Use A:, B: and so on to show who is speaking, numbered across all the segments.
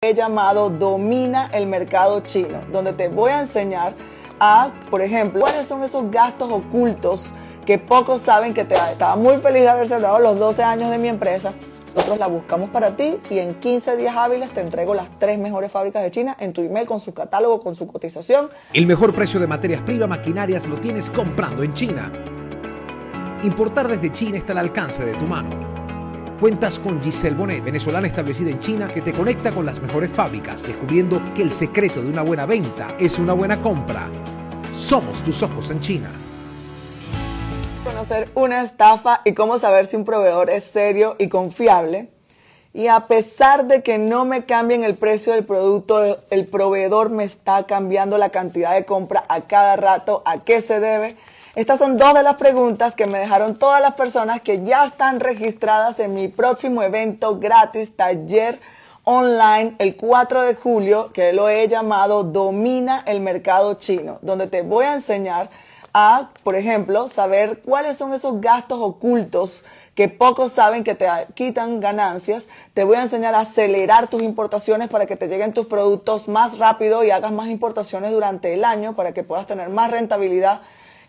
A: he llamado Domina el mercado chino, donde te voy a enseñar a, por ejemplo, cuáles son esos gastos ocultos que pocos saben que te Estaba muy feliz de haber cerrado los 12 años de mi empresa. Nosotros la buscamos para ti y en 15 días hábiles te entrego las tres mejores fábricas de China en tu email con su catálogo, con su cotización.
B: El mejor precio de materias primas maquinarias lo tienes comprando en China. Importar desde China está al alcance de tu mano. Cuentas con Giselle Bonet, venezolana establecida en China, que te conecta con las mejores fábricas, descubriendo que el secreto de una buena venta es una buena compra. Somos tus ojos en China.
A: Conocer una estafa y cómo saber si un proveedor es serio y confiable. Y a pesar de que no me cambien el precio del producto, el proveedor me está cambiando la cantidad de compra a cada rato. ¿A qué se debe? Estas son dos de las preguntas que me dejaron todas las personas que ya están registradas en mi próximo evento gratis, taller online, el 4 de julio, que lo he llamado Domina el Mercado Chino, donde te voy a enseñar a, por ejemplo, saber cuáles son esos gastos ocultos que pocos saben que te quitan ganancias. Te voy a enseñar a acelerar tus importaciones para que te lleguen tus productos más rápido y hagas más importaciones durante el año para que puedas tener más rentabilidad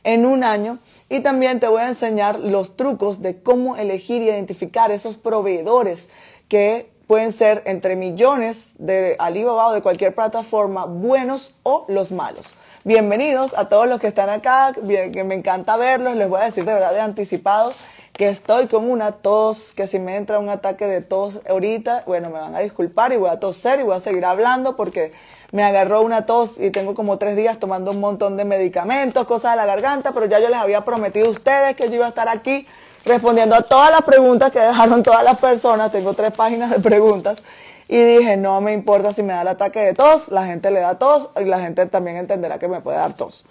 A: en un año y también te voy a enseñar los trucos de cómo elegir y identificar esos proveedores que pueden ser entre millones de Alibaba o de cualquier plataforma, buenos o los malos. Bienvenidos a todos los que están acá, que me encanta verlos, les voy a decir de verdad de anticipado que estoy con una tos, que si me entra un ataque de tos ahorita, bueno, me van a disculpar y voy a toser y voy a seguir hablando porque me agarró una tos y tengo como tres días tomando un montón de medicamentos, cosas de la garganta, pero ya yo les había prometido a ustedes que yo iba a estar aquí respondiendo a todas las preguntas que dejaron todas las personas. Tengo tres páginas de preguntas. Y dije, no me importa si me da el ataque de tos, la gente le da tos y la gente también entenderá que me puede dar tos.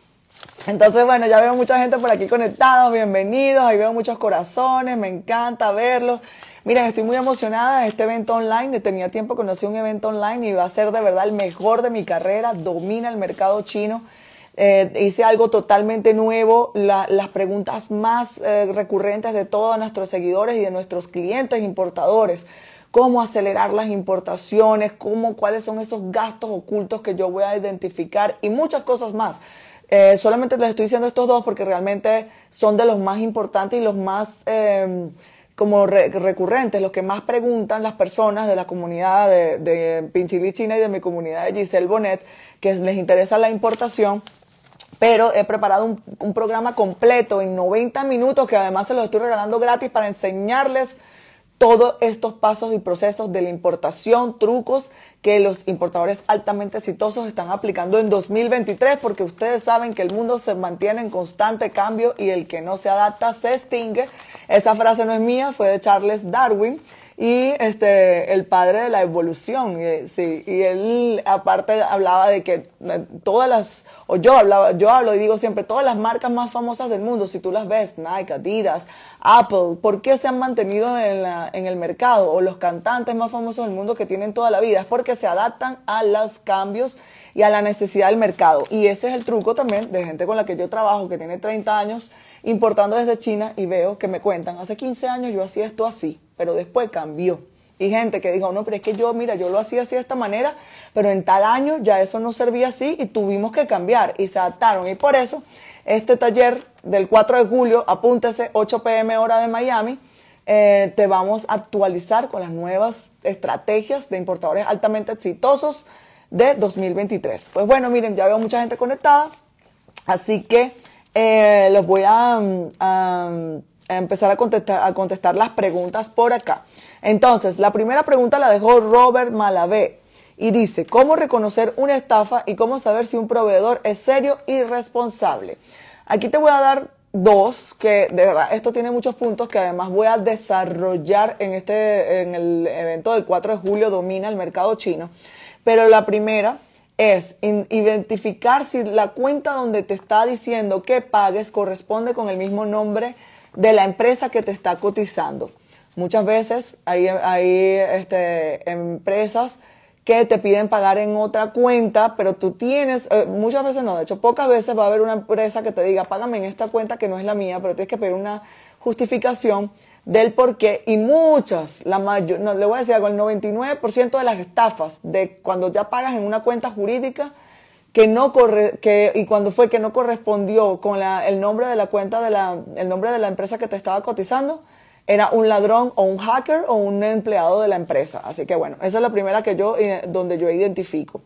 A: Entonces, bueno, ya veo mucha gente por aquí conectados, bienvenidos, ahí veo muchos corazones, me encanta verlos. Miren, estoy muy emocionada de este evento online. Tenía tiempo que no hacía un evento online y va a ser de verdad el mejor de mi carrera. Domina el mercado chino. Eh, hice algo totalmente nuevo. las preguntas más eh, recurrentes de todos nuestros seguidores y de nuestros clientes importadores. Cómo acelerar las importaciones, cómo, cuáles son esos gastos ocultos que yo voy a identificar y muchas cosas más. Eh, solamente les estoy diciendo estos dos porque realmente son de los más importantes y los más em, como recurrentes, los que más preguntan las personas de la comunidad de, de China y de mi comunidad de Giselle Bonet, que les interesa la importación. Pero he preparado un, un programa completo en 90 minutos que además se los estoy regalando gratis para enseñarles todos estos pasos y procesos de la importación, trucos que los importadores altamente exitosos están aplicando en 2023, porque ustedes saben que el mundo se mantiene en constante cambio y el que no se adapta se extingue. Esa frase no es mía, fue de Charles Darwin y este el padre de la evolución y, sí y él aparte hablaba de que eh, todas las o yo hablaba yo hablo y digo siempre todas las marcas más famosas del mundo si tú las ves Nike Adidas Apple ¿por qué se han mantenido en, la, en el mercado o los cantantes más famosos del mundo que tienen toda la vida es porque se adaptan a los cambios y a la necesidad del mercado. Y ese es el truco también de gente con la que yo trabajo que tiene 30 años importando desde China y veo que me cuentan hace 15 años yo hacía esto así pero después cambió. Y gente que dijo, no, pero es que yo, mira, yo lo hacía así de esta manera, pero en tal año ya eso no servía así y tuvimos que cambiar y se adaptaron. Y por eso, este taller del 4 de julio, apúntese, 8 pm hora de Miami, eh, te vamos a actualizar con las nuevas estrategias de importadores altamente exitosos de 2023. Pues bueno, miren, ya veo mucha gente conectada, así que eh, los voy a mm, empezar a contestar, a contestar las preguntas por acá. Entonces, la primera pregunta la dejó Robert Malavé y dice, ¿cómo reconocer una estafa y cómo saber si un proveedor es serio y responsable? Aquí te voy a dar dos, que de verdad esto tiene muchos puntos que además voy a desarrollar en, este, en el evento del 4 de julio, domina el mercado chino. Pero la primera es identificar si la cuenta donde te está diciendo que pagues corresponde con el mismo nombre de la empresa que te está cotizando. Muchas veces hay, hay este, empresas que te piden pagar en otra cuenta, pero tú tienes, eh, muchas veces no, de hecho pocas veces va a haber una empresa que te diga, págame en esta cuenta que no es la mía, pero tienes que pedir una justificación del por qué y muchas, la mayor, no, le voy a decir algo, el 99% de las estafas de cuando ya pagas en una cuenta jurídica que no corre, que, y cuando fue que no correspondió con la, el nombre de la cuenta de la, el nombre de la empresa que te estaba cotizando, era un ladrón o un hacker o un empleado de la empresa. Así que bueno, esa es la primera que yo, eh, donde yo identifico.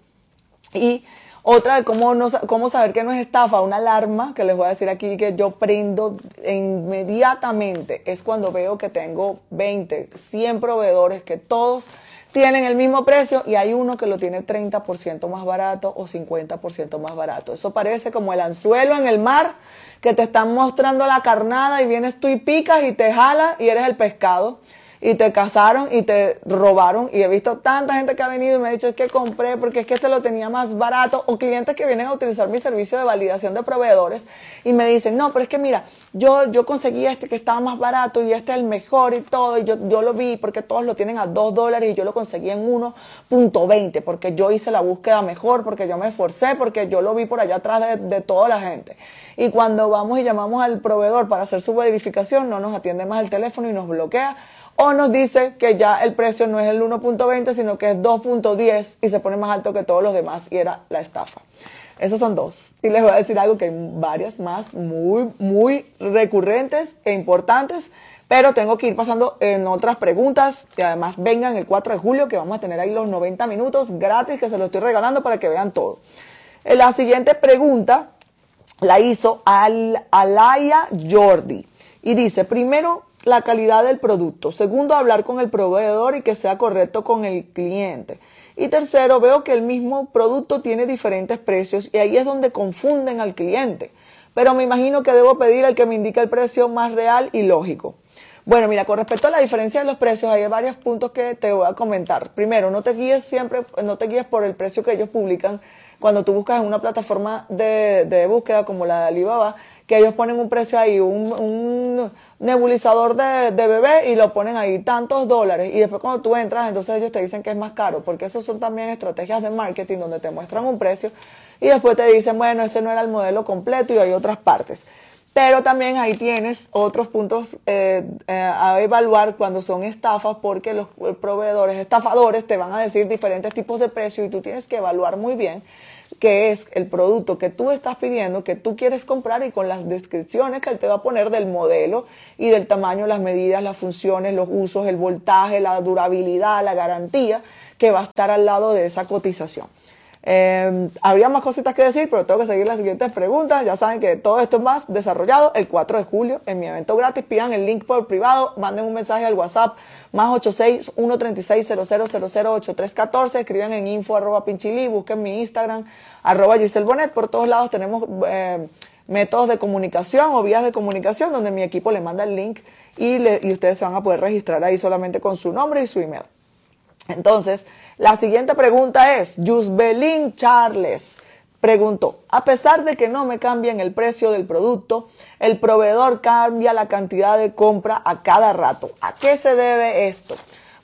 A: Y otra de cómo, no, cómo saber que no es estafa, una alarma que les voy a decir aquí que yo prendo inmediatamente es cuando veo que tengo 20, 100 proveedores que todos tienen el mismo precio y hay uno que lo tiene 30% más barato o 50% más barato. Eso parece como el anzuelo en el mar que te están mostrando la carnada y vienes tú y picas y te jala y eres el pescado y te casaron y te robaron. Y he visto tanta gente que ha venido y me ha dicho es que compré porque es que este lo tenía más barato. O clientes que vienen a utilizar mi servicio de validación de proveedores y me dicen, no, pero es que mira, yo, yo conseguí este que estaba más barato y este es el mejor y todo. Y yo, yo lo vi porque todos lo tienen a 2 dólares y yo lo conseguí en 1.20 porque yo hice la búsqueda mejor, porque yo me esforcé, porque yo lo vi por allá atrás de, de toda la gente. Y cuando vamos y llamamos al proveedor para hacer su verificación, no nos atiende más el teléfono y nos bloquea o nos dice que ya el precio no es el 1.20, sino que es 2.10 y se pone más alto que todos los demás y era la estafa. Esos son dos. Y les voy a decir algo que hay varias más muy, muy recurrentes e importantes, pero tengo que ir pasando en otras preguntas y además vengan el 4 de julio que vamos a tener ahí los 90 minutos gratis que se los estoy regalando para que vean todo. Eh, la siguiente pregunta la hizo Al Alaya Jordi y dice, primero, la calidad del producto. Segundo, hablar con el proveedor y que sea correcto con el cliente. Y tercero, veo que el mismo producto tiene diferentes precios y ahí es donde confunden al cliente. Pero me imagino que debo pedir al que me indique el precio más real y lógico. Bueno, mira, con respecto a la diferencia de los precios, hay varios puntos que te voy a comentar. Primero, no te guíes siempre, no te guíes por el precio que ellos publican, cuando tú buscas en una plataforma de, búsqueda como la de Alibaba, que ellos ponen un precio ahí, un, nebulizador de, bebé y lo ponen ahí tantos dólares. Y después cuando tú entras entonces ellos te dicen que es más caro porque esos son también estrategias de marketing donde te muestran un precio y después te dicen bueno ese no era el modelo completo y hay otras partes pero también ahí tienes otros puntos eh, eh, a evaluar cuando son estafas porque los proveedores estafadores te van a decir diferentes tipos de precios y tú tienes que evaluar muy bien qué es el producto que tú estás pidiendo, que tú quieres comprar y con las descripciones que él te va a poner del modelo y del tamaño, las medidas, las funciones, los usos, el voltaje, la durabilidad, la garantía que va a estar al lado de esa cotización. Eh, habría más cositas que decir, pero tengo que seguir las siguientes preguntas. Ya saben que todo esto es más desarrollado el 4 de julio en mi evento gratis. Pidan el link por privado, manden un mensaje al WhatsApp más 86 136 8314 escriben en info arroba pinchili, busquen mi Instagram arroba Giselle Bonet. Por todos lados tenemos eh, métodos de comunicación o vías de comunicación donde mi equipo le manda el link y, y ustedes se van a poder registrar ahí solamente con su nombre y su email. Entonces, la siguiente pregunta es, Yusbelín Charles preguntó, a pesar de que no me cambien el precio del producto, el proveedor cambia la cantidad de compra a cada rato. ¿A qué se debe esto?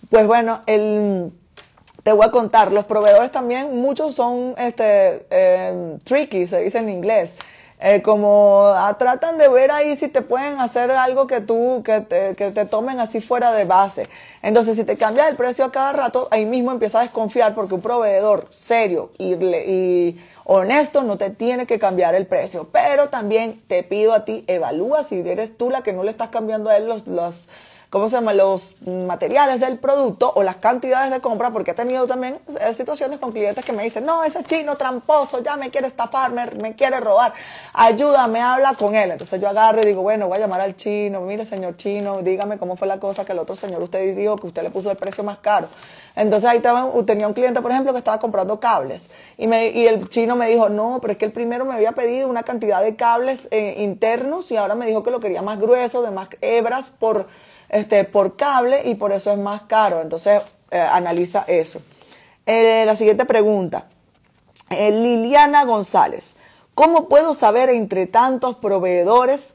A: Pues bueno, te voy a contar, los proveedores también, muchos son este, eh, tricky, se dice en inglés. Eh, como ah, tratan de ver ahí si te pueden hacer algo que tú, que te, que te tomen así fuera de base. Entonces, si te cambia el precio a cada rato, ahí mismo empiezas a desconfiar porque un proveedor serio y, y honesto no te tiene que cambiar el precio. Pero también te pido a ti, evalúa si eres tú la que no le estás cambiando a él los, los ¿cómo se llama? Los materiales del producto o las cantidades de compra, porque he tenido también eh, situaciones con clientes que me dicen, no, ese chino tramposo ya me quiere estafar, me, quiere robar, ayúdame, habla con él. Entonces yo agarro y digo, bueno, voy a llamar al chino, mire señor chino, dígame cómo fue la cosa que el otro señor usted dijo que usted le puso el precio más caro. Entonces ahí tenía un cliente, por ejemplo, que estaba comprando cables y, me, y el chino me dijo, no, pero es que el primero me había pedido una cantidad de cables eh, internos y ahora me dijo que lo quería más grueso, de más hebras por este, por cable y por eso es más caro. Entonces, eh, analiza eso. Eh, la siguiente pregunta. Eh, Liliana González. ¿Cómo puedo saber entre tantos proveedores?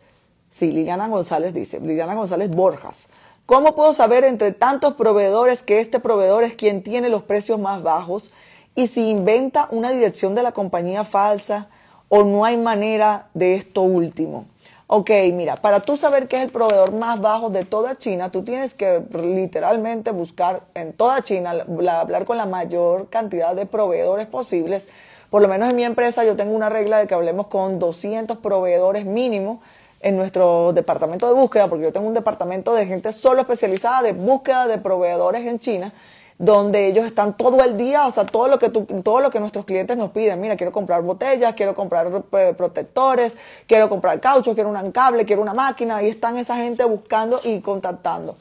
A: Sí, Liliana González dice, Liliana González Borjas. ¿Cómo puedo saber entre tantos proveedores que este proveedor es quien tiene los precios más bajos y si inventa una dirección de la compañía falsa o no hay manera de esto último? Ok, mira, para tú saber qué es el proveedor más bajo de toda China, tú tienes que literalmente buscar en toda China, hablar con la mayor cantidad de proveedores posibles. Por lo menos en mi empresa yo tengo una regla de que hablemos con 200 proveedores mínimo en nuestro departamento de búsqueda, porque yo tengo un departamento de gente solo especializada de búsqueda de proveedores en China donde ellos están todo el día, o sea, todo lo que todo lo que nuestros clientes nos piden, mira, quiero comprar botellas, quiero comprar eh, protectores, quiero comprar caucho, quiero un cable, quiero una máquina, ahí están esa gente buscando y contactando.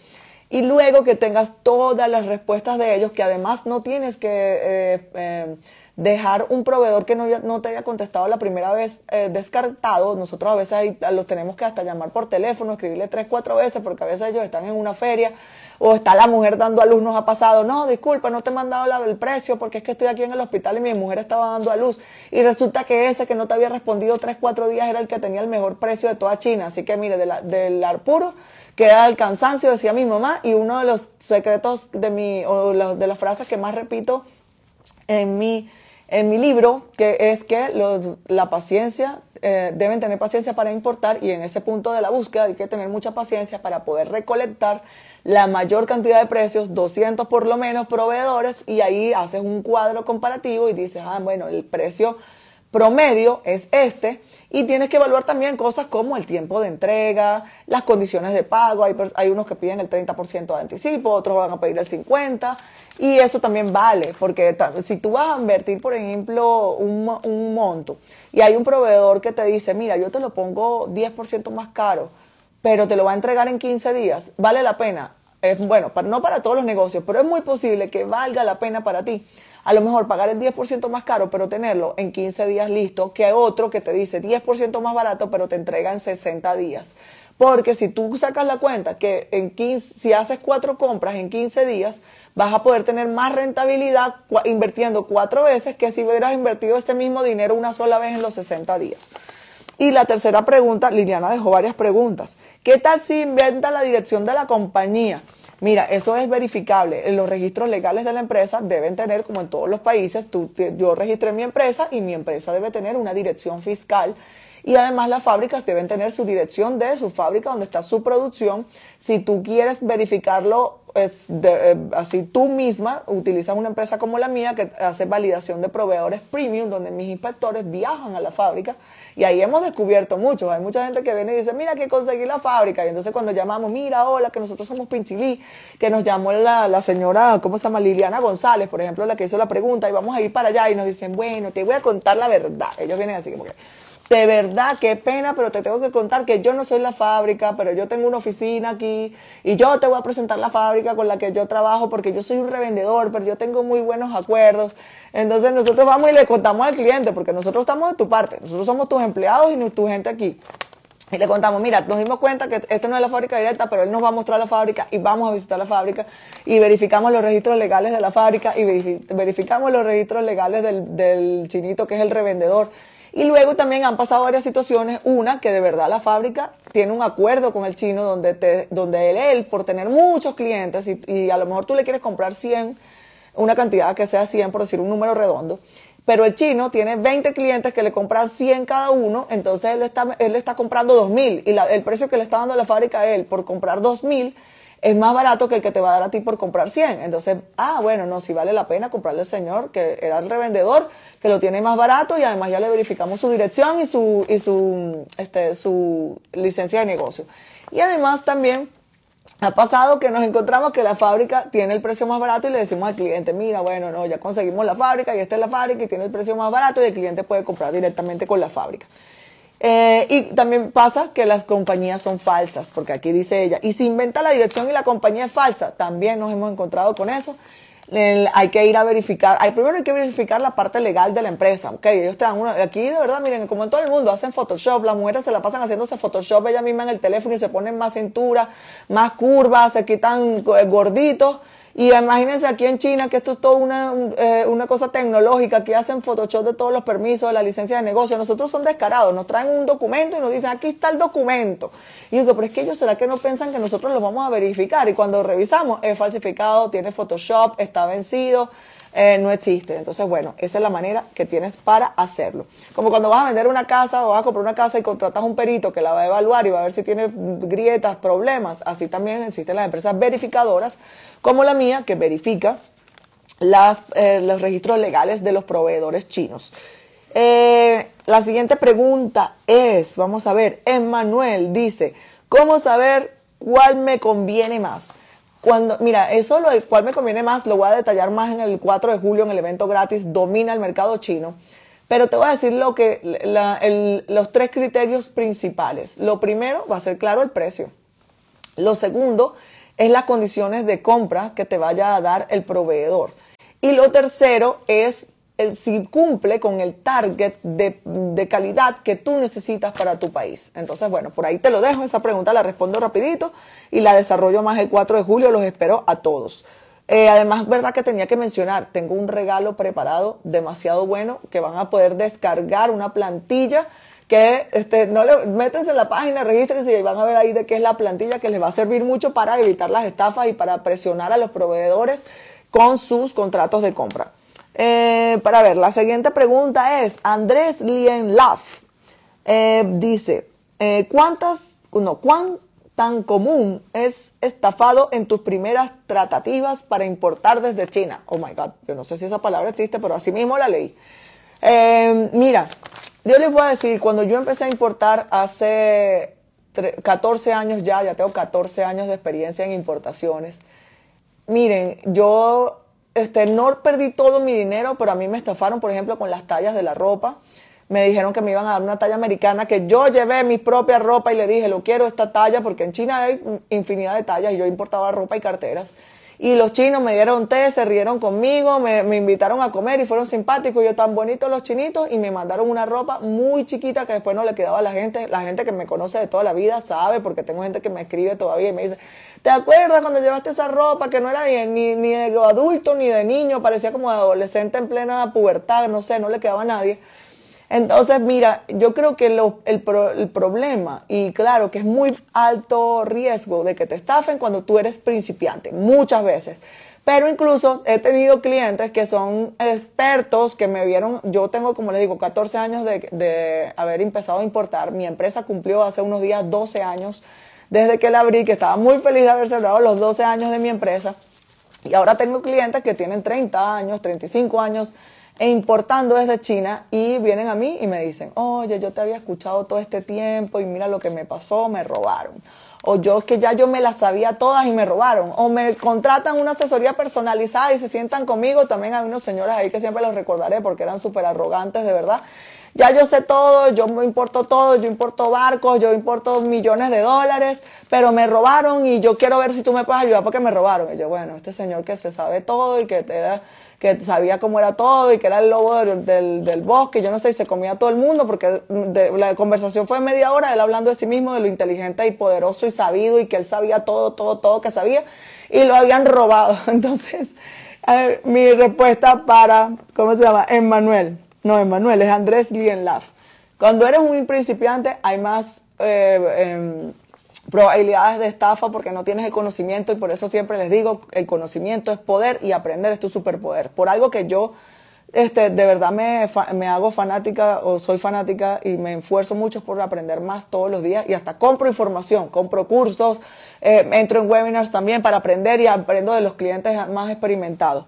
A: Y luego que tengas todas las respuestas de ellos, que además no tienes que eh, eh, dejar un proveedor que no, te haya contestado la primera vez descartado. Nosotros a veces los tenemos que hasta llamar por teléfono, escribirle tres, cuatro veces, porque a veces ellos están en una feria o está la mujer dando a luz, nos ha pasado, no, disculpa, no te he mandado el precio porque es que estoy aquí en el hospital y mi mujer estaba dando a luz. Y resulta que ese que no te había respondido tres, cuatro días era el que tenía el mejor precio de toda China. Así que mire, del arpuro queda el cansancio, decía mi mamá, y uno de los secretos de mi, o de las frases que más repito en mi, en mi libro, que es que la paciencia eh, deben tener paciencia para importar y en ese punto de la búsqueda hay que tener mucha paciencia para poder recolectar la mayor cantidad de precios, 200 por lo menos proveedores y ahí haces un cuadro comparativo y dices, ah, bueno, el precio promedio es este y tienes que evaluar también cosas como el tiempo de entrega, las condiciones de pago, hay, hay unos que piden el 30% de anticipo, otros van a pedir el 50% y eso también vale, porque si tú vas a invertir, por ejemplo, un, un monto y hay un proveedor que te dice, mira, yo te lo pongo 10% más caro, pero te lo va a entregar en 15 días, vale la pena. Es, bueno, no para todos los negocios, pero es muy posible que valga la pena para ti a lo mejor pagar el 10% más caro, pero tenerlo en 15 días listo, que otro que te dice 10% más barato, pero te entrega en 60 días. Porque si tú sacas la cuenta que en 15, si haces cuatro compras en 15 días, vas a poder tener más rentabilidad invirtiendo cuatro veces que si hubieras invertido ese mismo dinero una sola vez en los 60 días. Y la tercera pregunta, Liliana dejó varias preguntas. ¿Qué tal si inventa la dirección de la compañía? Mira, eso es verificable. Los registros legales de la empresa deben tener, como en todos los países, yo registré mi empresa y mi empresa debe tener una dirección fiscal y además las fábricas deben tener su dirección de su fábrica donde está su producción. Si tú quieres verificarlo eh, así tú misma utilizas una empresa como la mía que hace validación de proveedores premium, donde mis inspectores viajan a la fábrica y ahí hemos descubierto mucho. Hay mucha gente que viene y dice, mira que conseguí la fábrica. Y entonces cuando llamamos, mira, hola, que nosotros somos Pinchilí, que nos llamó la, la señora, ¿cómo se llama? Liliana González, por ejemplo, la que hizo la pregunta, y vamos a ir para allá y nos dicen, bueno, te voy a contar la verdad. Ellos vienen así como que de verdad, qué pena, pero te tengo que contar que yo no soy la fábrica, pero yo tengo una oficina aquí y yo te voy a presentar la fábrica con la que yo trabajo porque yo soy un revendedor, pero yo tengo muy buenos acuerdos. Entonces nosotros vamos y le contamos al cliente porque nosotros estamos de tu parte, nosotros somos tus empleados y tu gente aquí. Y le contamos, mira, nos dimos cuenta que esta no es la fábrica directa, pero él nos va a mostrar la fábrica y vamos a visitar la fábrica y verificamos los registros legales de la fábrica y verificamos los registros legales del, del chinito que es el revendedor y luego también han pasado varias situaciones. Una, que de verdad la fábrica tiene un acuerdo con el chino donde, te, donde él, él, por tener muchos clientes y, y a lo mejor tú le quieres comprar 100, una cantidad que sea 100, por decir un número redondo, pero el chino tiene 20 clientes que le compran 100 cada uno, entonces él está, él está comprando 2.000 y la, el precio que le está dando la fábrica a él por comprar 2.000 es más barato que el que te va a dar a ti por comprar 100. Entonces, ah, bueno, no, si vale la pena comprarle al señor que era el revendedor, que lo tiene más barato y además ya le verificamos su dirección y su, y su, este, su licencia de negocio. Y además también ha pasado que nos encontramos que la fábrica tiene el precio más barato y le decimos al cliente, mira, bueno, no, ya conseguimos la fábrica y esta es la fábrica y tiene el precio más barato y el cliente puede comprar directamente con la fábrica. Eh, y también pasa que las compañías son falsas, porque aquí dice ella, y si inventa la dirección y la compañía es falsa, también nos hemos encontrado con eso. hay que ir a verificar, hay, primero hay que verificar la parte legal de la empresa, ok, ellos te dan una, aquí de verdad, miren, como en todo el mundo, hacen Photoshop, las mujeres se la pasan haciéndose Photoshop ella misma en el teléfono y se ponen más cintura, más curvas, se quitan eh, gorditos, y imagínense aquí en China que esto es todo una, eh, una cosa tecnológica, que hacen Photoshop de todos los permisos, de la licencia de negocio. Nosotros son descarados, nos traen un documento y nos dicen, aquí está el documento. Y digo, pero es que ellos, ¿será que no piensan que nosotros lo vamos a verificar? Y cuando revisamos, es falsificado, tiene Photoshop, está vencido. Eh, no existe. Entonces, bueno, esa es la manera que tienes para hacerlo. Como cuando vas a vender una casa o vas a comprar una casa y contratas un perito que la va a evaluar y va a ver si tiene grietas, problemas. Así también existen las empresas verificadoras como la mía que verifica las, eh, los registros legales de los proveedores chinos. Eh, la siguiente pregunta es, vamos a ver, Emmanuel dice, ¿cómo saber cuál me conviene más? Cuando, mira, eso lo cuál me conviene más lo voy a detallar más en el 4 de julio en el evento gratis Domina el mercado chino. Pero te voy a decir lo que, los tres criterios principales. Lo primero va a ser claro el precio. Lo segundo es las condiciones de compra que te vaya a dar el proveedor. Y lo tercero es si cumple con el target de, calidad que tú necesitas para tu país. Entonces, bueno, por ahí te lo dejo, esa pregunta la respondo rapidito y la desarrollo más el 4 de julio, los espero a todos. Eh, además, verdad que tenía que mencionar, tengo un regalo preparado demasiado bueno que van a poder descargar una plantilla que este, no le, métanse en la página, regístrense y van a ver ahí de qué es la plantilla que les va a servir mucho para evitar las estafas y para presionar a los proveedores con sus contratos de compra. Eh, para ver, la siguiente pregunta es, Andrés Lien eh, dice, eh, ¿cuántas, no, cuán tan común es estafado en tus primeras tratativas para importar desde China? Oh my God, yo no sé si esa palabra existe, pero así mismo la leí. mira, yo les voy a decir, cuando yo empecé a importar hace 14 años ya, ya tengo 14 años de experiencia en importaciones, miren, yo este, no perdí todo mi dinero, pero a mí me estafaron, por ejemplo, con las tallas de la ropa. Me dijeron que me iban a dar una talla americana, que yo llevé mi propia ropa y le dije, lo quiero esta talla, porque en China hay infinidad de tallas y yo importaba ropa y carteras. Y los chinos me dieron té, se rieron conmigo, me, me, invitaron a comer y fueron simpáticos. Yo tan bonitos los chinitos y me mandaron una ropa muy chiquita que después no le quedaba a la gente. La gente que me conoce de toda la vida sabe, porque tengo gente que me escribe todavía y me dice, ¿Te acuerdas cuando llevaste esa ropa que no era ni, ni, de adulto ni de niño, parecía como de adolescente en plena pubertad, no sé, no le quedaba a nadie? Entonces, mira, yo creo que el, el, problema, y claro que es muy alto riesgo de que te estafen cuando tú eres principiante, muchas veces. Pero incluso he tenido clientes que son expertos, que me vieron, yo tengo, como les digo, 14 años de, de haber empezado a importar. Mi empresa cumplió hace unos días 12 años desde que la abrí, que estaba muy feliz de haber celebrado los 12 años de mi empresa. Y ahora tengo clientes que tienen 30 años, 35 años e importando desde China y vienen a mí y me dicen, oye, yo te había escuchado todo este tiempo y mira lo que me pasó, me robaron. O yo es que ya yo me las sabía todas y me robaron. O me contratan una asesoría personalizada y se sientan conmigo. También hay unos señores ahí que siempre los recordaré porque eran súper arrogantes, de verdad ya yo sé todo, yo me importo todo, yo importo barcos, yo importo millones de dólares, pero me robaron y yo quiero ver si tú me puedes ayudar porque me robaron. Y yo, bueno, este señor que se sabe todo y que era, que sabía cómo era todo y que era el lobo del, del, bosque, yo no sé, y se comía a todo el mundo porque la conversación fue media hora, él hablando de sí mismo, de lo inteligente y poderoso y sabido y que él sabía todo, todo, todo que sabía y lo habían robado. Entonces, mi respuesta para, ¿cómo se llama? Emmanuel. No, Emanuel, es Andrés Lienlaf. Cuando eres un principiante hay más eh, em, probabilidades de estafa porque no tienes el conocimiento y por eso siempre les digo, el conocimiento es poder y aprender es tu superpoder. Por algo que yo este, de verdad me, me hago fanática o soy fanática y me esfuerzo mucho por aprender más todos los días y hasta compro información, compro cursos, eh, entro en webinars también para aprender y aprendo de los clientes más experimentados.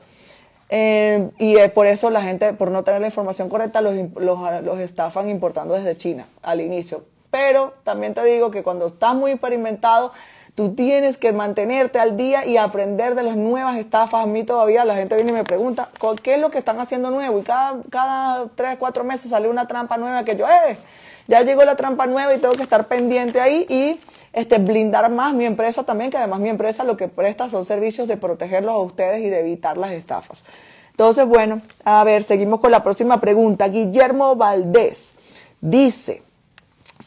A: Eh, y por eso la gente, por no tener la información correcta, los, los, estafan importando desde China al inicio. Pero también te digo que cuando estás muy experimentado, tú tienes que mantenerte al día y aprender de las nuevas estafas. A mí todavía la gente viene y me pregunta, ¿qué es lo que están haciendo nuevo? Y cada, cada tres, cuatro meses sale una trampa nueva que yo, eh, ya llegó la trampa nueva y tengo que estar pendiente ahí y este, blindar más mi empresa también, que además mi empresa lo que presta son servicios de protegerlos a ustedes y de evitar las estafas. Entonces, bueno, a ver, seguimos con la próxima pregunta. Guillermo Valdés dice,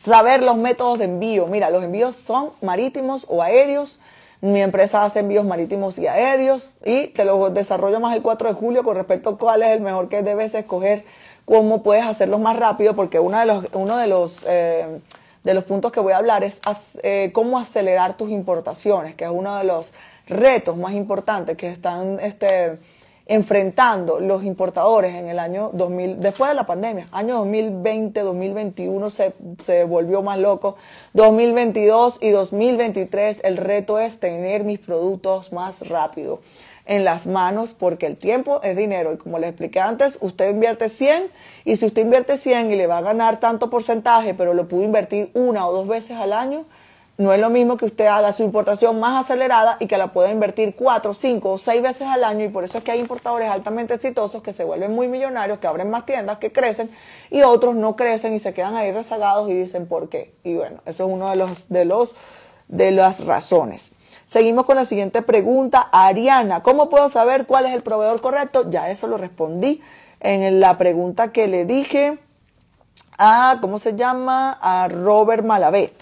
A: saber los métodos de envío. Mira, los envíos son marítimos o aéreos. Mi empresa hace envíos marítimos y aéreos y te lo desarrollo más el 4 de julio con respecto a cuál es el mejor que debes escoger, cómo puedes hacerlos más rápido, porque uno de los, uno de los eh, de los puntos que voy a hablar es eh, cómo acelerar tus importaciones, que es uno de los retos más importantes que están este, enfrentando los importadores en el año 2000, después de la pandemia, año 2020, 2021 se, se volvió más loco, 2022 y 2023 el reto es tener mis productos más rápido en las manos porque el tiempo es dinero. Y como les expliqué antes, usted invierte 100 y si usted invierte 100 y le va a ganar tanto porcentaje, pero lo pudo invertir una o dos veces al año, no es lo mismo que usted haga su importación más acelerada y que la pueda invertir cuatro, cinco o seis veces al año y por eso es que hay importadores altamente exitosos que se vuelven muy millonarios, que abren más tiendas, que crecen y otros no crecen y se quedan ahí rezagados y dicen por qué. Y bueno, eso es uno de los de los de las razones. Seguimos con la siguiente pregunta. Ariana, ¿cómo puedo saber cuál es el proveedor correcto? Ya eso lo respondí en la pregunta que le dije a, ¿cómo se llama? A Robert Malavé.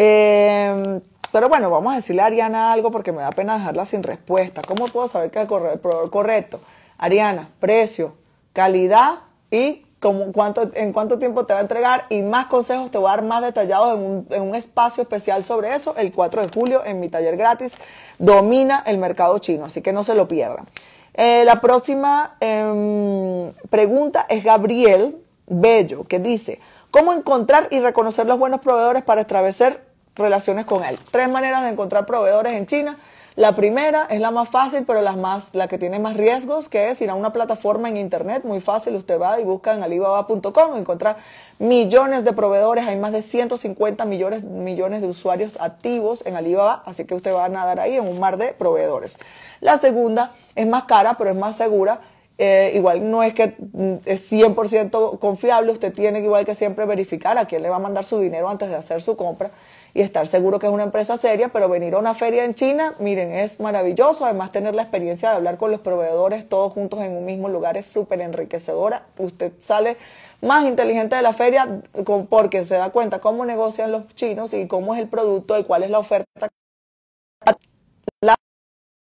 A: Eh, pero bueno, vamos a decirle a Ariana algo porque me da pena dejarla sin respuesta. ¿Cómo puedo saber que es el proveedor correcto? Ariana, precio, calidad y cuánto, en cuánto tiempo te va a entregar y más consejos te voy a dar más detallados en un, en un, espacio especial sobre eso el 4 de julio en mi taller gratis. Domina el mercado chino, así que no se lo pierdan. Eh, la próxima eh, pregunta es Gabriel Bello, que dice, ¿cómo encontrar y reconocer los buenos proveedores para establecer relaciones con él? Tres maneras de encontrar proveedores en China. La primera es la más fácil, pero la, más, la que tiene más riesgos, que es ir a una plataforma en internet, muy fácil, usted va y busca en alibaba.com, encontrar millones de proveedores, hay más de 150 millones, millones de usuarios activos en Alibaba, así que usted va a nadar ahí en un mar de proveedores. La segunda es más cara, pero es más segura, eh, igual no es que mm, es 100% confiable, usted tiene que igual que siempre verificar a quién le va a mandar su dinero antes de hacer su compra y estar seguro que es una empresa seria, pero venir a una feria en China, miren, es maravilloso. Además, tener la experiencia de hablar con los proveedores todos juntos en un mismo lugar es súper enriquecedora. Usted sale más inteligente de la feria porque se da cuenta cómo negocian los chinos y cómo es el producto y cuál es la oferta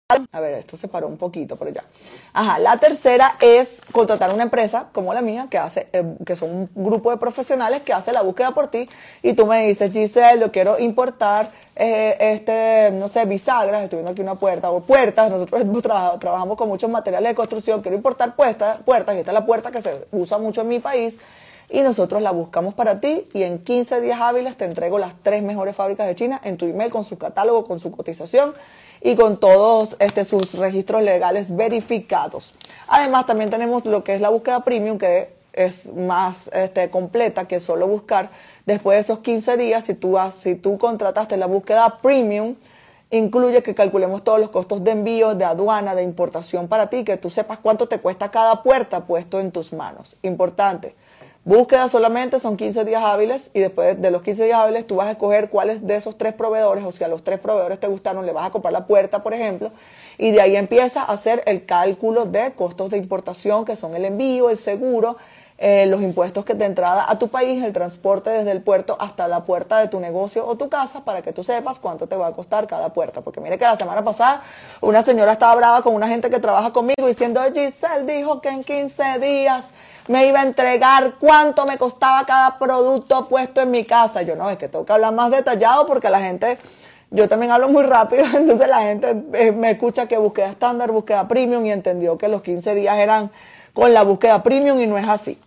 A: a ver, esto se paró un poquito por allá. Ajá, la tercera es contratar una empresa como la mía, que hace, eh, que son un grupo de profesionales que hace la búsqueda por ti, y tú me dices, Giselle, yo quiero importar eh, este, no sé, bisagras, estoy viendo aquí una puerta, o puertas, nosotros trabajamos con muchos materiales de construcción, quiero importar puertas, puertas, y esta es la puerta que se usa mucho en mi país, y nosotros la buscamos para ti y en 15 días hábiles te entrego las tres mejores fábricas de China en tu email con su catálogo, con su cotización y con todos este, sus registros legales verificados. Además, también tenemos lo que es la búsqueda premium, que es más este, completa que solo buscar después de esos 15 días. Si tú, si tú contrataste la búsqueda premium, incluye que calculemos todos los costos de envío, de aduana, de importación para ti, que tú sepas cuánto te cuesta cada puerta puesto en tus manos. Importante. Búsqueda solamente son 15 días hábiles y después de los 15 días hábiles tú vas a escoger cuáles de esos tres proveedores, o si a los tres proveedores te gustaron, le vas a comprar la puerta, por ejemplo, y de ahí empieza a hacer el cálculo de costos de importación, que son el envío, el seguro, eh, los impuestos que de entrada a tu país, el transporte desde el puerto hasta la puerta de tu negocio o tu casa para que tú sepas cuánto te va a costar cada puerta. Porque mire que la semana pasada una señora estaba brava con una gente que trabaja conmigo diciendo, Giselle dijo que en 15 días me iba a entregar cuánto me costaba cada producto puesto en mi casa. Yo no, es que tengo que hablar más detallado porque la gente yo también hablo muy rápido, entonces la gente eh, me escucha que búsqueda estándar, búsqueda premium y entendió que los 15 días eran con la búsqueda premium y no es así.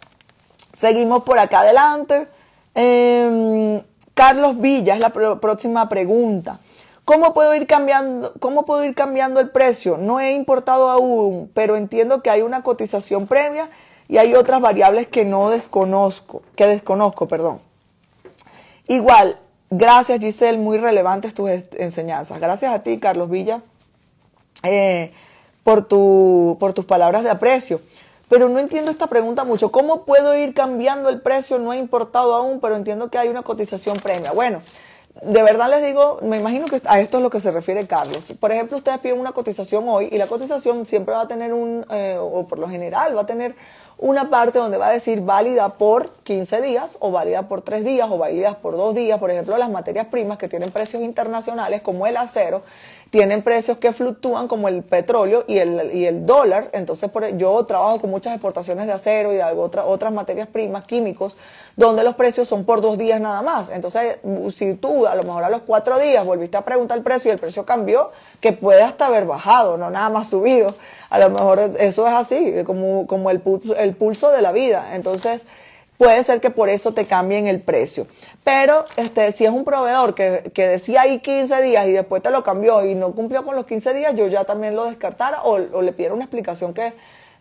A: Seguimos por acá adelante. Em, Carlos Villa es la próxima pregunta. ¿Cómo puedo, ir cambiando, ¿Cómo puedo ir cambiando el precio? No he importado aún, pero entiendo que hay una cotización previa y hay otras variables que no desconozco, que desconozco, perdón. Igual, gracias Giselle, muy relevantes tus enseñanzas. Gracias a ti, Carlos Villa, eh, por, tu, por tus palabras de aprecio. Pero no entiendo esta pregunta mucho. ¿Cómo puedo ir cambiando el precio? No he importado aún, pero entiendo que hay una cotización premia. Bueno, de verdad les digo, me imagino que a esto es lo que se refiere Carlos. Por ejemplo, ustedes piden una cotización hoy y la cotización siempre va a tener un, eh, o por lo general va a tener una parte donde va a decir válida por 15 días o válida por 3 días o válida por 2 días. Por ejemplo, las materias primas que tienen precios internacionales como el acero tienen precios que fluctúan como el petróleo y el, y el dólar. Entonces, por, yo trabajo con muchas exportaciones de acero y de otra, otras materias primas, químicos, donde los precios son por dos días nada más. Entonces, si tú a lo mejor a los cuatro días volviste a preguntar el precio y el precio cambió, que puede hasta haber bajado, no nada más subido. A lo mejor eso es así, como, como el, pulso, el pulso de la vida. Entonces, puede ser que por eso te cambien el precio. Pero este, si es un proveedor que, que, decía ahí 15 días y después te lo cambió y no cumplió con los 15 días, yo ya también lo descartara o, o le pidiera una explicación que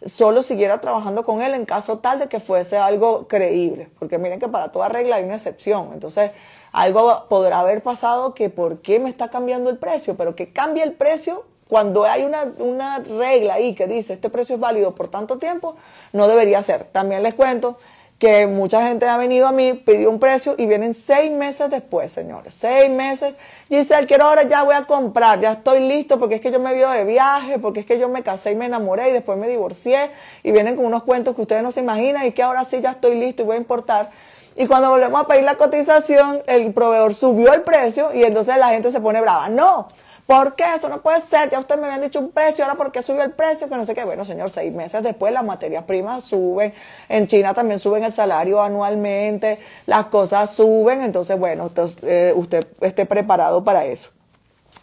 A: solo siguiera trabajando con él en caso tal de que fuese algo creíble. Porque miren que para toda regla hay una excepción. Entonces, algo podrá haber pasado que por qué me está cambiando el precio, pero que cambie el precio cuando hay una, una regla ahí que dice este precio es válido por tanto tiempo, no debería ser. También les cuento que mucha gente ha venido a mí, pidió un precio y vienen seis meses después, señores. Seis meses. Giselle, quiero ahora ya voy a comprar, ya estoy listo porque es que yo me vio de viaje, porque es que yo me casé y me enamoré y después me divorcié y vienen con unos cuentos que ustedes no se imaginan y que ahora sí ya estoy listo y voy a importar. Y cuando volvemos a pedir la cotización, el proveedor subió el precio y entonces la gente se pone brava. No, ¿Por qué? Eso no puede ser. Ya ustedes me habían dicho un precio, ahora ¿por qué subió el precio? Que no sé qué. Bueno, señor, seis meses después las materias primas suben. En China también suben el salario anualmente. Las cosas suben. Entonces, bueno, usted, eh, usted esté preparado para eso.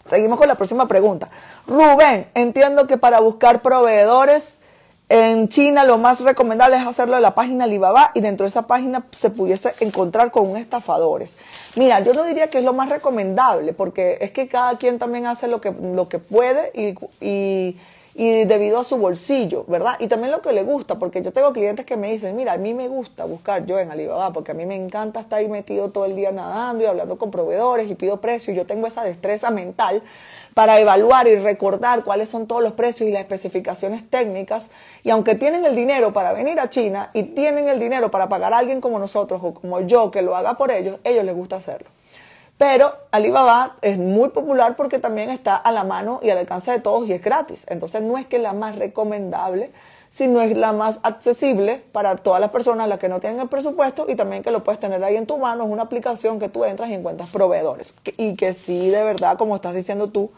A: Seguimos con la próxima pregunta. Rubén, entiendo que para buscar proveedores en China lo más recomendable es hacerlo en la página Alibaba y dentro de esa página se pudiese encontrar con estafadores. Mira, yo no diría que es lo más recomendable porque es que cada quien también hace lo que, lo que puede y, y, y debido a su bolsillo, ¿verdad? Y también lo que le gusta, porque yo tengo clientes que me dicen, mira, a mí me gusta buscar yo en Alibaba porque a mí me encanta estar ahí metido todo el día nadando y hablando con proveedores y pido precios. Yo tengo esa destreza mental para evaluar y recordar cuáles son todos los precios y las especificaciones técnicas. Y aunque tienen el dinero para venir a China y tienen el dinero para pagar a alguien como nosotros o como yo que lo haga por ellos, ellos les gusta hacerlo. Pero Alibaba es muy popular porque también está a la mano y al alcance de todos y es gratis. Entonces no es que la más recomendable, sino es la más accesible para todas las personas, las que no tienen el presupuesto y también que lo puedes tener ahí en tu mano. Es una aplicación que tú entras y encuentras proveedores. Y que sí, de verdad, como estás diciendo tú,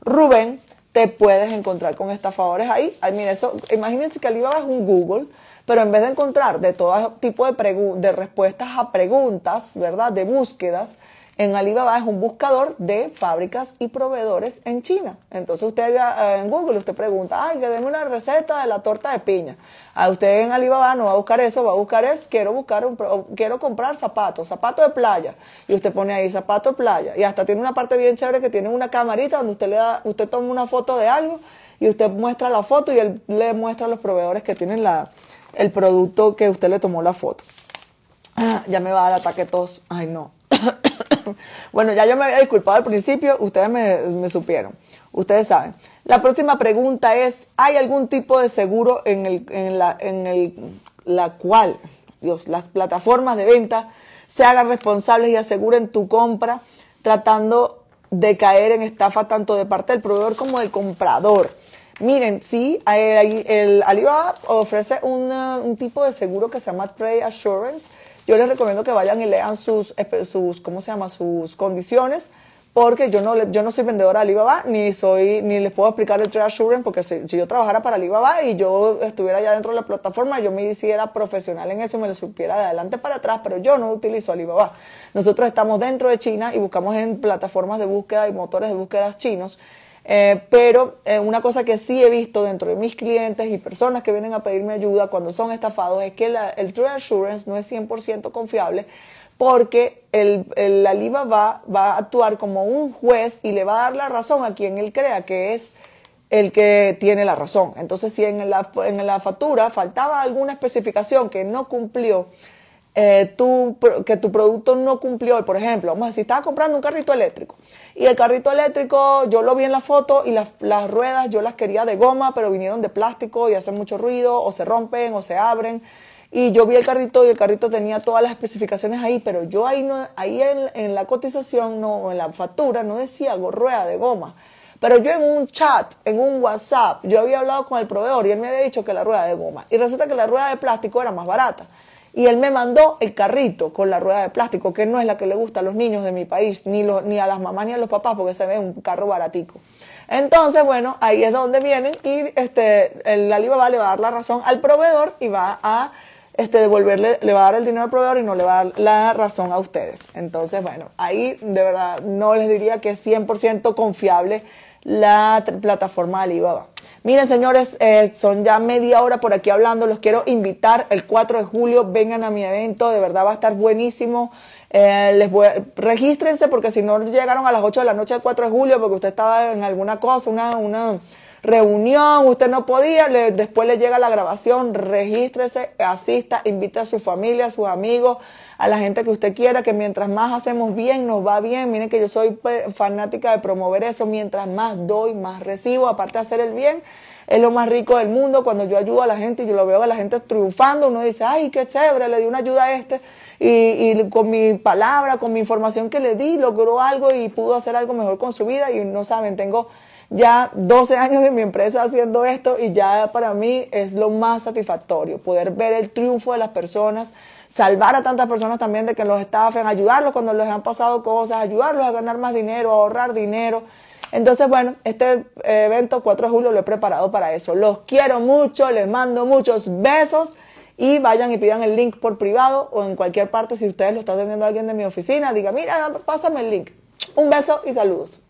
A: Rubén, te puedes encontrar con estafadores ahí. Ay, mire, eso, imagínense que Alibaba es un Google, pero en vez de encontrar de todo tipo de, de respuestas a preguntas, ¿verdad? De búsquedas, en Alibaba es un buscador de fábricas y proveedores en China. Entonces usted eh, en Google usted pregunta, ay, que denme una receta de la torta de piña. A usted en Alibaba no va a buscar eso, va a buscar es, quiero buscar un, quiero comprar zapatos, zapatos de playa. Y usted pone ahí zapato de playa. Y hasta tiene una parte bien chévere que tiene una camarita donde usted le da, usted toma una foto de algo y usted muestra la foto y él le muestra a los proveedores que tienen la, el producto que usted le tomó la foto. Ah, ya me va a dar ataque tos. Ay, no. bueno, ya yo me había disculpado al principio, ustedes me, supieron, ustedes saben. La próxima pregunta es, ¿hay algún tipo de seguro en, el, en, la, en el, la cual Dios, las plataformas de venta se hagan responsables y aseguren tu compra tratando de caer en estafa tanto de parte del proveedor como del comprador? Miren, sí, el, Alibaba ofrece un tipo de seguro que se llama Trade Assurance, yo les recomiendo que vayan y lean sus, sus ¿cómo se llama? Sus condiciones, porque yo no, yo no soy vendedora de Alibaba, ni soy, ni les puedo explicar el Trade Assurance, porque si, yo trabajara para Alibaba y yo estuviera ya dentro de la plataforma, yo me hiciera profesional en eso, me lo supiera de adelante para atrás, pero yo no utilizo Alibaba. Nosotros estamos dentro de China y buscamos en plataformas de búsqueda y motores de búsqueda chinos eh, pero eh, una cosa que sí he visto dentro de mis clientes y personas que vienen a pedirme ayuda cuando son estafados es que el True Assurance no es 100% confiable porque el, el Alibaba va a actuar como un juez y le va a dar la razón a quien él crea que es el que tiene la razón. Entonces, si en la, en la factura faltaba alguna especificación que no cumplió, eh, que tu producto no cumplió, por ejemplo, vamos a decir, estaba comprando un carrito eléctrico y el carrito eléctrico yo lo vi en la foto y las, las, ruedas yo las quería de goma, pero vinieron de plástico y hacen mucho ruido o se rompen o se abren. Y yo vi el carrito y el carrito tenía todas las especificaciones ahí, pero yo ahí, no, ahí en, en la cotización, no, en la factura, no decía rueda de goma Pero yo en un chat, en un WhatsApp, yo había hablado con el proveedor y él me había dicho que la rueda de goma. Y resulta que la rueda de plástico era más barata. Y él me mandó el carrito con la rueda de plástico, que no es la que le gusta a los niños de mi país, ni, ni a las mamás ni a los papás, porque se ve un carro baratico. Entonces, bueno, ahí es donde vienen y este, el Alibaba le va a dar la razón al proveedor y va a este, devolverle, le va a dar el dinero al proveedor y no le va a dar la razón a ustedes. Entonces, bueno, ahí de verdad no les diría que es 100% confiable la plataforma Alibaba. Miren, señores, eh, son ya media hora por aquí hablando. Los quiero invitar el 4 de julio. Vengan a mi evento. De verdad va a estar buenísimo. Eh, les voy, regístrense porque si no llegaron a las 8 de la noche del 4 de julio porque usted estaba en alguna cosa, una, una reunión, usted no podía, después le llega la grabación, regístrese, asista, invite a su familia, a sus amigos, a la gente que usted quiera, que mientras más hacemos bien, nos va bien. Miren que yo soy fanática de promover eso, mientras más doy, más recibo, aparte de hacer el bien. Es lo más rico del mundo cuando yo ayudo a la gente y yo lo veo a la gente triunfando. Uno dice, ay, qué chévere, le di una ayuda a este. Y, y con mi palabra, con mi información que le di, logró algo y pudo hacer algo mejor con su vida. Y no saben, tengo ya 12 años de mi empresa haciendo esto y ya para mí es lo más satisfactorio, poder ver el triunfo de las personas, salvar a tantas personas también de que los estafen, ayudarlos cuando les han pasado cosas, ayudarlos a ganar más dinero, a ahorrar dinero. Entonces, bueno, este evento 4 de julio lo he preparado para eso. Los quiero mucho, les mando muchos besos y vayan y pidan el link por privado o en cualquier parte si ustedes lo está atendiendo alguien de mi oficina, diga, mira, pásame el link. Un beso y saludos.